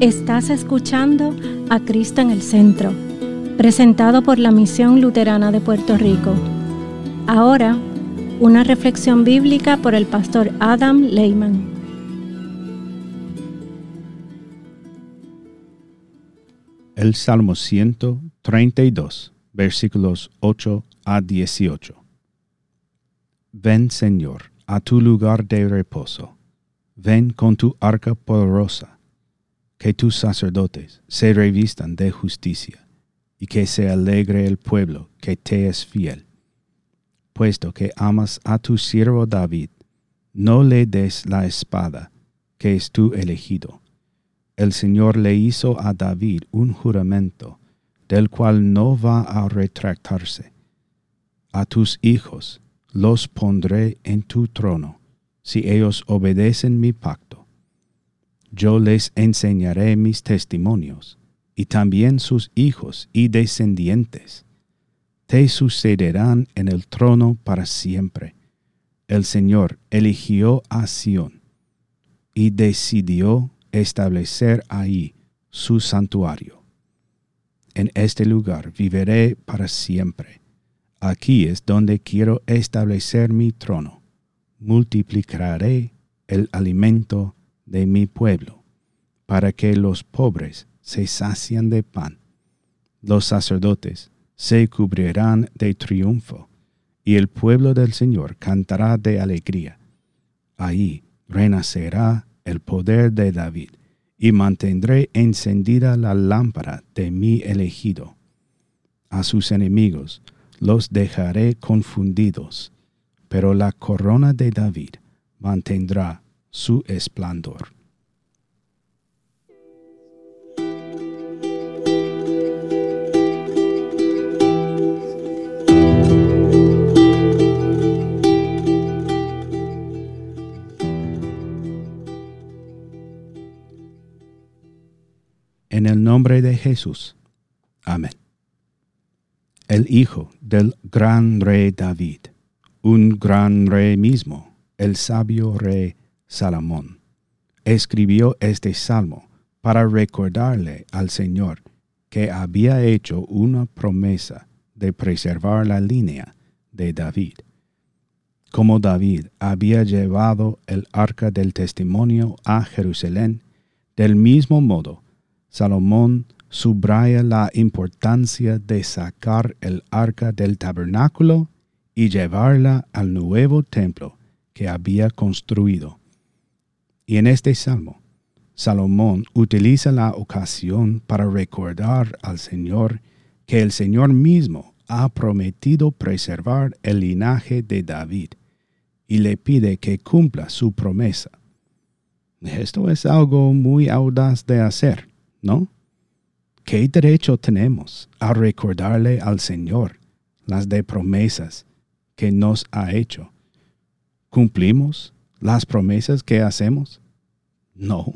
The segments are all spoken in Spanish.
Estás escuchando a Cristo en el Centro, presentado por la Misión Luterana de Puerto Rico. Ahora, una reflexión bíblica por el pastor Adam Lehman. El Salmo 132, versículos 8 a 18. Ven, Señor, a tu lugar de reposo. Ven con tu arca poderosa que tus sacerdotes se revistan de justicia, y que se alegre el pueblo que te es fiel. Puesto que amas a tu siervo David, no le des la espada, que es tu elegido. El Señor le hizo a David un juramento, del cual no va a retractarse. A tus hijos los pondré en tu trono, si ellos obedecen mi pacto yo les enseñaré mis testimonios, y también sus hijos y descendientes. Te sucederán en el trono para siempre. El Señor eligió a Sión y decidió establecer ahí su santuario. En este lugar viviré para siempre. Aquí es donde quiero establecer mi trono. Multiplicaré el alimento de mi pueblo, para que los pobres se sacian de pan. Los sacerdotes se cubrirán de triunfo, y el pueblo del Señor cantará de alegría. Ahí renacerá el poder de David, y mantendré encendida la lámpara de mi elegido. A sus enemigos los dejaré confundidos, pero la corona de David mantendrá su esplendor. En el nombre de Jesús. Amén. El Hijo del gran rey David, un gran rey mismo, el sabio rey Salomón, escribió este salmo para recordarle al Señor que había hecho una promesa de preservar la línea de David. Como David había llevado el arca del testimonio a Jerusalén, del mismo modo, Salomón subraya la importancia de sacar el arca del tabernáculo y llevarla al nuevo templo que había construido. Y en este salmo, Salomón utiliza la ocasión para recordar al Señor que el Señor mismo ha prometido preservar el linaje de David y le pide que cumpla su promesa. Esto es algo muy audaz de hacer, ¿no? ¿Qué derecho tenemos a recordarle al Señor las de promesas que nos ha hecho? ¿Cumplimos las promesas que hacemos? No.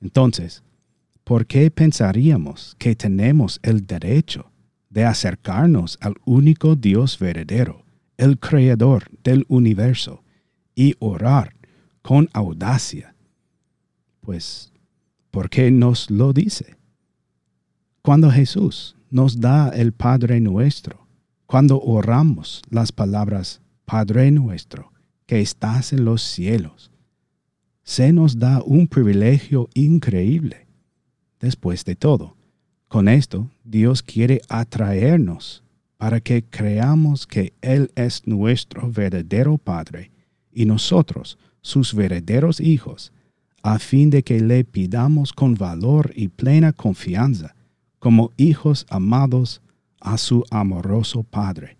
Entonces, ¿por qué pensaríamos que tenemos el derecho de acercarnos al único Dios verdadero, el Creador del universo, y orar con audacia? Pues, ¿por qué nos lo dice? Cuando Jesús nos da el Padre nuestro, cuando oramos las palabras Padre nuestro, que estás en los cielos. Se nos da un privilegio increíble. Después de todo, con esto Dios quiere atraernos para que creamos que Él es nuestro verdadero Padre y nosotros sus verdaderos hijos, a fin de que le pidamos con valor y plena confianza, como hijos amados a su amoroso Padre.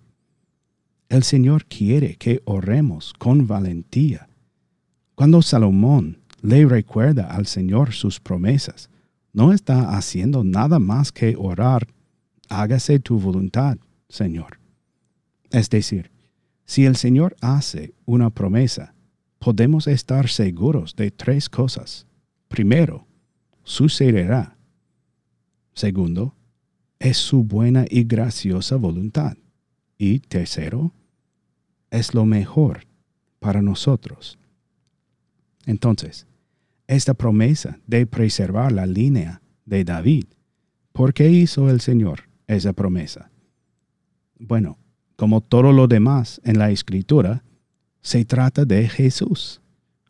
El Señor quiere que oremos con valentía. Cuando Salomón le recuerda al Señor sus promesas, no está haciendo nada más que orar, hágase tu voluntad, Señor. Es decir, si el Señor hace una promesa, podemos estar seguros de tres cosas. Primero, sucederá. Segundo, es su buena y graciosa voluntad. Y tercero, es lo mejor para nosotros. Entonces, esta promesa de preservar la línea de David. ¿Por qué hizo el Señor esa promesa? Bueno, como todo lo demás en la escritura, se trata de Jesús.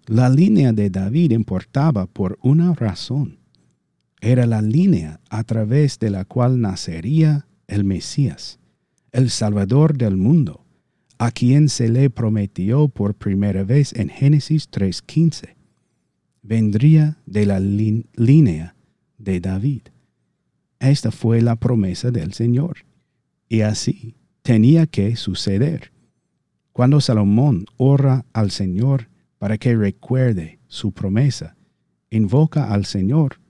La línea de David importaba por una razón. Era la línea a través de la cual nacería el Mesías, el Salvador del mundo, a quien se le prometió por primera vez en Génesis 3.15 vendría de la línea de David. Esta fue la promesa del Señor. Y así tenía que suceder. Cuando Salomón ora al Señor para que recuerde su promesa, invoca al Señor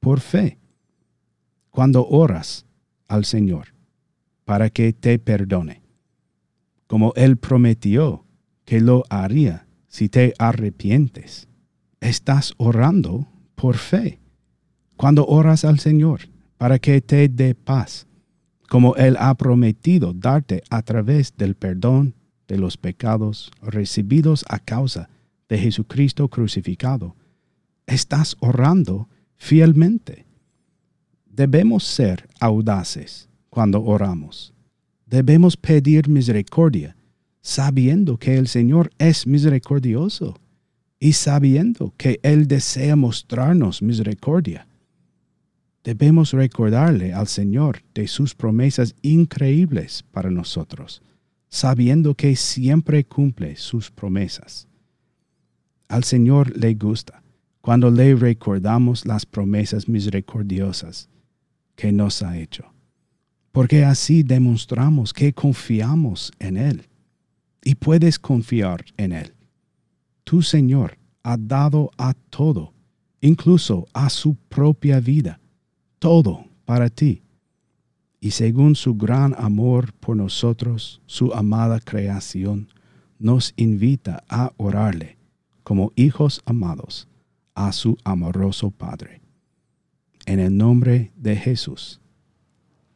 por fe. Cuando oras al Señor para que te perdone, como Él prometió que lo haría si te arrepientes estás orando por fe. Cuando oras al Señor para que te dé paz, como Él ha prometido darte a través del perdón de los pecados recibidos a causa de Jesucristo crucificado, estás orando fielmente. Debemos ser audaces cuando oramos. Debemos pedir misericordia, sabiendo que el Señor es misericordioso y sabiendo que Él desea mostrarnos misericordia. Debemos recordarle al Señor de sus promesas increíbles para nosotros, sabiendo que siempre cumple sus promesas. Al Señor le gusta cuando le recordamos las promesas misericordiosas que nos ha hecho, porque así demostramos que confiamos en Él y puedes confiar en Él tu Señor ha dado a todo, incluso a su propia vida, todo para ti. Y según su gran amor por nosotros, su amada creación, nos invita a orarle como hijos amados a su amoroso Padre. En el nombre de Jesús.